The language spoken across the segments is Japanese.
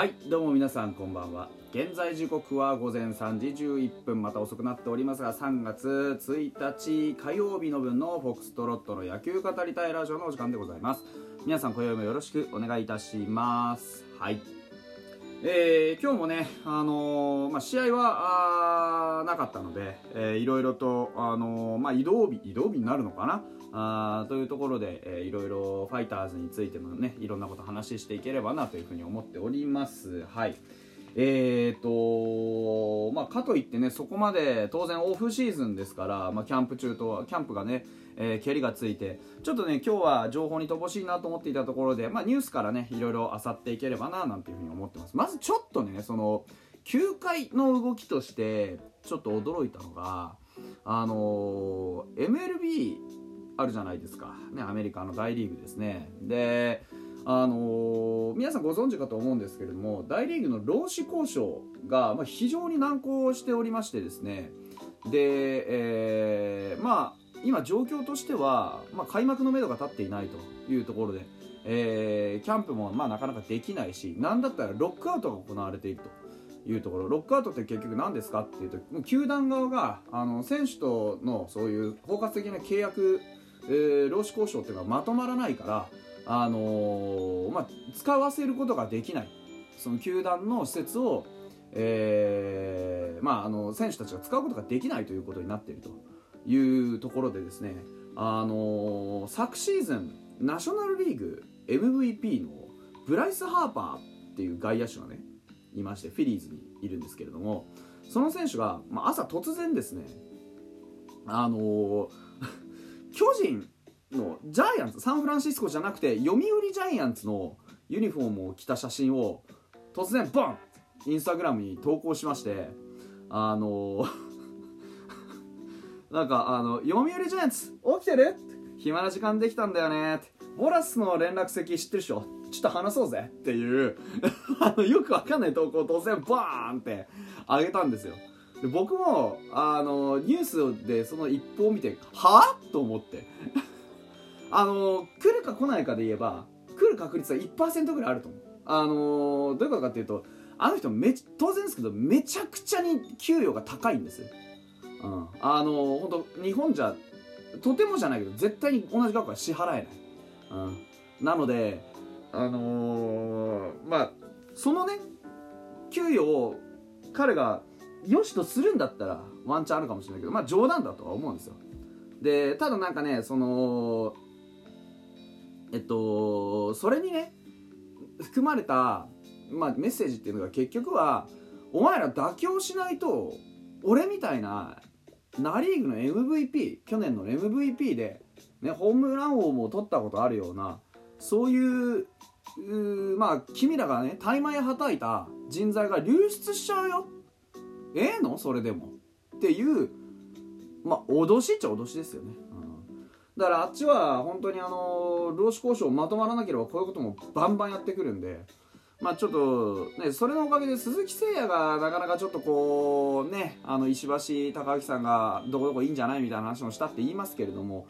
はいどうも皆さんこんばんは。現在時刻は午前3時11分また遅くなっておりますが3月1日火曜日の分のフォックストロットの野球語りたいラジオのお時間でございます。皆さん今宵もよろしくお願いいたします。はい。えー、今日もね、あのー、まあ、試合はなかったので、えー、いろいろと、あのー、まあ、移動日移動日になるのかな？あというところで、えー、いろいろファイターズについてもねいろんなこと話していければなというふうに思っております。はい。えーとまあ、かといってねそこまで当然オフシーズンですから、まあ、キャンプ中とキャンプがね、えー、蹴りがついてちょっとね今日は情報に乏しいなと思っていたところで、まあ、ニュースからねいろいろ漁っていければななんていうふうに思ってます。まずちょっとねその球界の動きとしてちょっと驚いたのがあのー、MLB あるじゃないですか、ね、アメリカの大リーグですね。であのー、皆さんご存知かと思うんですけれども大リーグの労使交渉が、非常に難航しておりましてですね。で、えー、まあ今状況としては、まあ、開幕のめどが立っていないというところで、えー、キャンプもまあなかなかできないし何だったらロックアウトが行われているというところ。ロックアウトって結局何ですかっていうと球団側があの選手とのそういう包括的な契約、えー、労使交渉っていうのはまとまらないからあのー、まあ、使わせることができない。その球団の施設を、えーまあ、あの選手たちが使うことができないということになっているというところでですね、あのー、昨シーズンナショナルリーグ MVP のブライス・ハーパーっていう外野手がねいましてフィリーズにいるんですけれどもその選手が、まあ、朝突然ですねあのー、巨人のジャイアンツサンフランシスコじゃなくて読売ジャイアンツのユニフォームを着た写真を突然ボンインスタグラムに投稿しましてあの なんかあの読売ジャイアンツ起きてる？暇な時間できたんだよね。ボラスの連絡先知ってるでしょちょっと話そうぜ。っていう あのよくわかんない投稿を突然バーンって上げたんですよ。で僕もあのニュースでその一報を見てはあと思って。あの来るか来ないかで言えば来る確率は1%ぐらいあると思う。あのどういうことかっていうとあの人め当然ですけどめちゃくちゃに給与が高いんです。よ、うん、あの本当日本じゃとてもじゃないけど絶対に同じ額は支払えない、うん、なのであのー、まあそのね給与を彼が良しとするんだったらワンチャンあるかもしれないけどまあ冗談だとは思うんですよ。でただなんかねそのえっとそれにね含まれた、まあ、メッセージっていうのが結局はお前ら妥協しないと俺みたいなナ・リーグの MVP 去年の MVP で、ね、ホームラン王も取ったことあるようなそういうまあ君らがね大枚はたいた人材が流出しちゃうよ。ええの？それでも。っていうまあ脅しっちゃ脅しですよね。だからあっちは本当にあの労使交渉まとまらなければこういうこともバンバンやってくるんでまあちょっとねそれのおかげで鈴木誠也がなかなかちょっとこうねあの石橋貴明さんがどこどこいいんじゃないみたいな話もしたって言いますけれども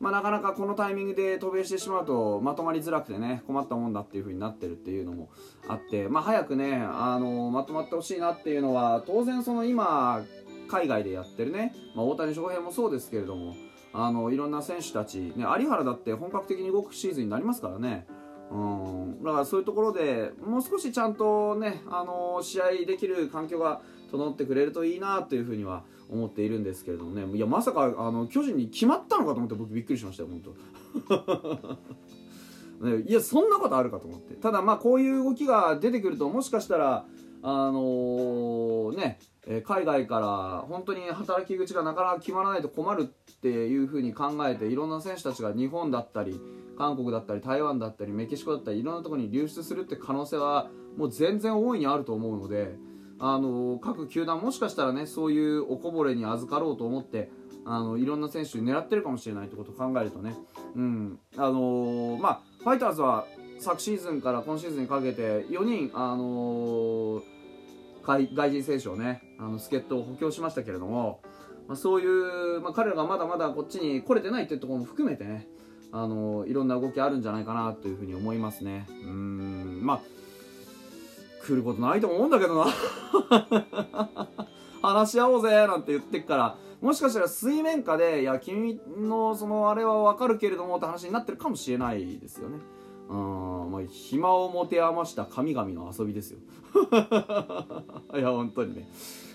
まあ、なかなかこのタイミングで渡米してしまうとまとまりづらくてね困ったもんだっていう風になってるっていうのもあって、まあ、早くねあのまとまってほしいなっていうのは当然その今海外でやってるね、まあ、大谷翔平もそうですけれどもあのいろんな選手たち、ね、有原だって本格的に動くシーズンになりますからね。うん、だからそういうところでもう少しちゃんとね、あの試合できる環境が整ってくれるといいなというふうには思っているんですけれどもね。いやまさかあの巨人に決まったのかと思って僕びっくりしましたよ本当。ね、いやそんなことあるかと思って。ただまあこういう動きが出てくるともしかしたらあのー、ねえ海外から本当に働き口がなかなか決まらないと困るっていうふうに考えていろんな選手たちが日本だったり韓国だったり台湾だったりメキシコだったりいろんなところに流出するって可能性はもう全然大いにあると思うので、あの各球団もしかしたらねそういうおこぼれに預かろうと思ってあのいろんな選手狙ってるかもしれないってことを考えるとね、うん。あのまあ、ファイターズは昨シーズンから今シーズンにかけて4人、あのー外人選手をねあの助っ人を補強しましたけれども、まあ、そういう、まあ、彼らがまだまだこっちに来れてないっていうところも含めてねあのいろんな動きあるんじゃないかなというふうに思いますね。うんまあ来ることないと思うんだけどな。話し合おうぜなんて言ってっからもしかしたら水面下でいや君のそのあれは分かるけれどもって話になってるかもしれないですよね。うんまあ暇を持て余した神々の遊びですよ。いや本当にね。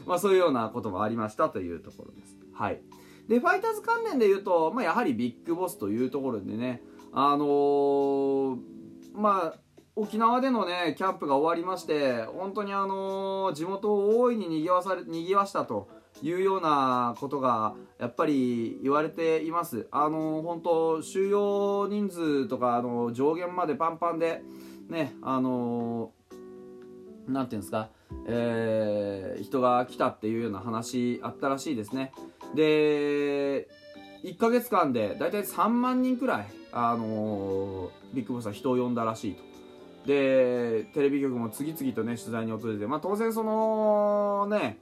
まあそういうようなこともありましたというところです。はい。でファイターズ関連で言うと、まあ、やはりビッグボスというところでねあのー、まあ沖縄でのねキャンプが終わりまして本当にあのー、地元を大いににぎわされにぎわしたというようなことがやっぱり言われています。あの、本当収容人数とかあの上限までパンパンでねあのなんていうんですか、えー、人が来たっていうような話あったらしいですね。で1ヶ月間で大体3万人くらい、あのー、ビッグボスは人を呼んだらしいと。でテレビ局も次々とね取材に訪れて、まあ、当然そのね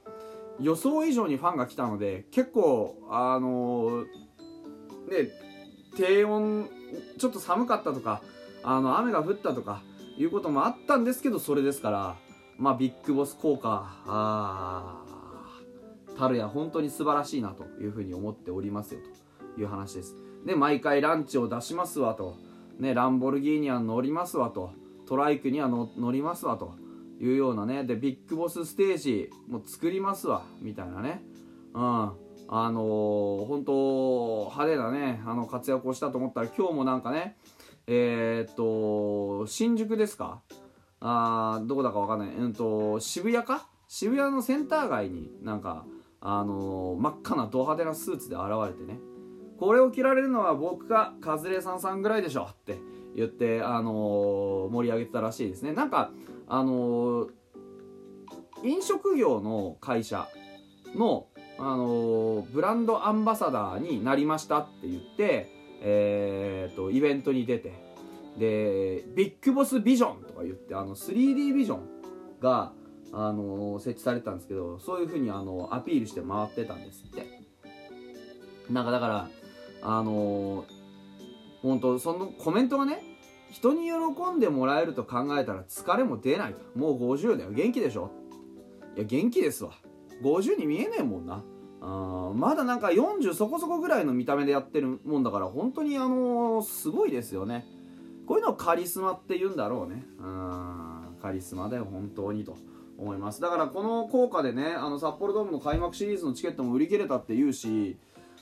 予想以上にファンが来たので結構あのー、ね低温ちょっと寒かったとかあの雨が降ったとかいうこともあったんですけどそれですからまあビッグボス効果あたるや本当に素晴らしいなというふうに思っておりますよという話です。で毎回ランチを出しますわと。ねランボルギーニは乗りますわと。トライクには乗りますわというようなね。でビッグボスステージも作りますわみたいなね。うん。あのー、本当派手なねあの活躍をしたと思ったら今日もなんかねえー、っと新宿ですかあどこだかわかんない、うんと、渋谷か？渋谷のセンター街になんか、あのー、真っ赤なド派手なスーツで現れてね。これを着られるのは僕かカズレーさんさんぐらいでしょ。って言って、あのー、盛り上げてたらしいですね。なんかあのー、飲食業の会社の、あのブランドアンバサダーになりましたって言って、えー、とイベントに出てでビッグボスビジョンとか言ってあの 3D ビジョンが、あの設置されてたんですけどそういう風にあのアピールして回ってたんですって。なんかだからあの本当そのコメントがね人に喜んでもらえると考えたら疲れも出ないと。もう50だよ。元気でしょ？いや元気ですわ。50に見えねえもんな。あまだなんか40そこそこぐらいの見た目でやってるもんだから本当にあのー、すごいですよね。こういうのをカリスマって言うんだろうね。うん。カリスマだよ本当にと思います。だからこの効果でねあの札幌ドームの開幕シリーズのチケットも売り切れたっていうし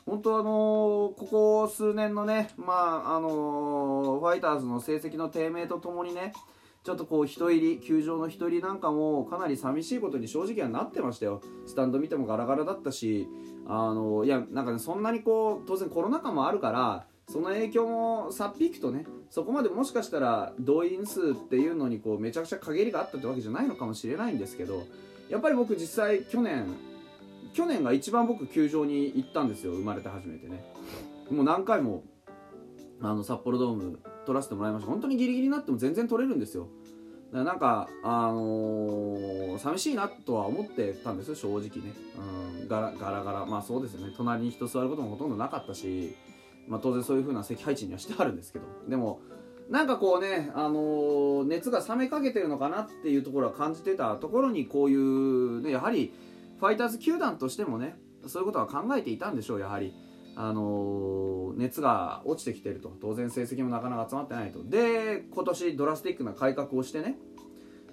本当あのー、ここ数年のねまああのー、ファイターズの成績の低迷とともにねちょっとこう人入り球場の人入りなんかもかなり寂しいことに正直はなってましたよ。スタンド見てもガラガラだったしあのいやなんかねそんなにこう当然コロナ禍もあるからその影響もさっぴくとねそこまでもしかしたら動員数っていうのにこうめちゃくちゃ陰りがあったってわけじゃないのかもしれないんですけどやっぱり僕実際去年去年が一番僕球場に行ったんですよ生まれて初めてね。もう何回もあの札幌ドーム取らせてもらいました。本当にギリギリになっても全然取れるんですよ。だからなんかあのー、寂しいなとは思ってたんですよ正直ね、うん、ガラガラガラ。まあそうですよね。隣に人座ることもほとんどなかったし。まあ、当然そういう風な席配置にはしてあるんですけど。でもなんかこうね、あの、熱が冷めかけてるのかなっていうところは感じてたところにこういう、ね、やはりファイターズ球団としてもねそういうことは考えていたんでしょうやはり。あの、熱が落ちてきてると。当然成績もなかなか集まってないと。で今年ドラスティックな改革をしてね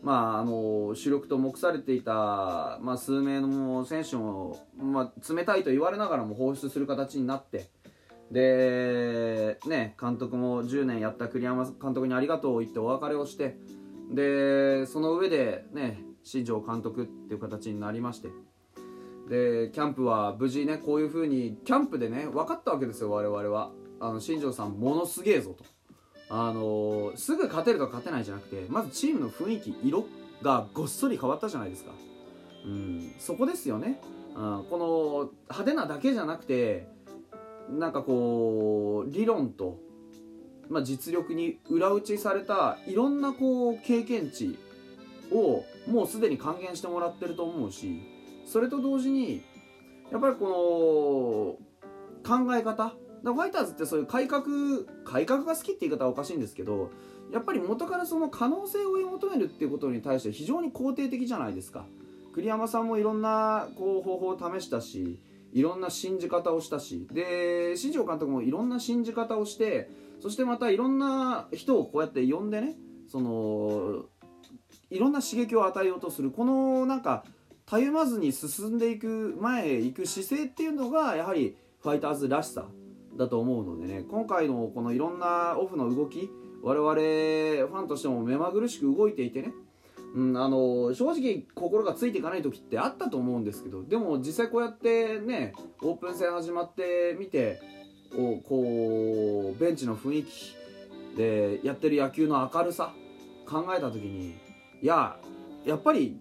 まああの、主力と目されていた、まあ、数名の選手も、まあ、冷たいと言われながらも放出する形になってで、ね、監督も10年やった栗山監督にありがとう言ってお別れをして、で、その上で、ね、新庄監督っていう形になりまして、で、キャンプは無事ね、こういう風に、キャンプでね、分かったわけですよ、我々は。あの、新庄さん、ものすげえぞと。あのー、すぐ勝てると勝てないじゃなくて、まずチームの雰囲気、色がごっそり変わったじゃないですか。うん、そこですよね。うん、この派手なだけじゃなくて、なんかこう理論と、まあ、実力に裏打ちされたいろんなこう経験値をもうすでに還元してもらってると思うしそれと同時にやっぱりこの考え方ファイターズってそういう改革改革が好きって言い方はおかしいんですけどやっぱり元からその可能性を追い求めるっていうことに対して非常に肯定的じゃないですか。栗山さんもいろんなこう方法を試したしいろんな信じ方をしたしで新庄監督もいろんな信じ方をしてそしてまたいろんな人をこうやって呼んでねそのいろんな刺激を与えようとするこのなんかたゆまずに進んでいく前へ行く姿勢っていうのがやはりファイターズらしさだと思うのでね今回のこのいろんなオフの動き我々ファンとしても目まぐるしく動いていてね、うん、あの正直心がついていかない時ってあったと思うんですけどでも実際こうやってねオープン戦始まってみておこうベンチの雰囲気でやってる野球の明るさ考えた時にいややっぱり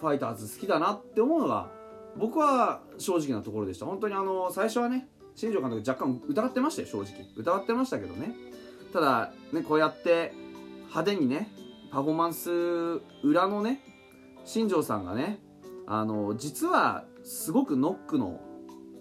ファイターズ好きだなって思うのが僕は正直なところでした。本当にあの最初はね新庄監督若干疑ってましたよ正直。疑ってましたけどね。ただねこうやって派手にねパフォーマンス裏のね新庄さんがねあの実はすごくノックの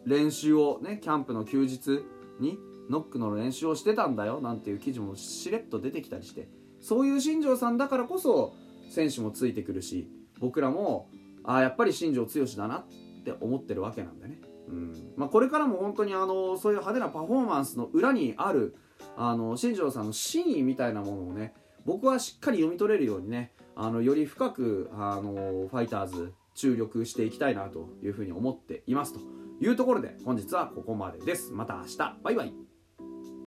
練習をねキャンプの休日にノックの練習をしてたんだよなんていう記事もしれっと出てきたりしてそういう新庄さんだからこそ選手もついてくるし僕らもああやっぱり新庄剛志だなって思ってるわけなんでね、うん。まあ、これからも本当にあのそういう派手なパフォーマンスの裏にあるあの新庄さんの真意みたいなものをね僕はしっかり読み取れるようにねあのより深くあのファイターズ注力していきたいなというふうに思っていますというところで本日はここまでです。また明日。バイバイ。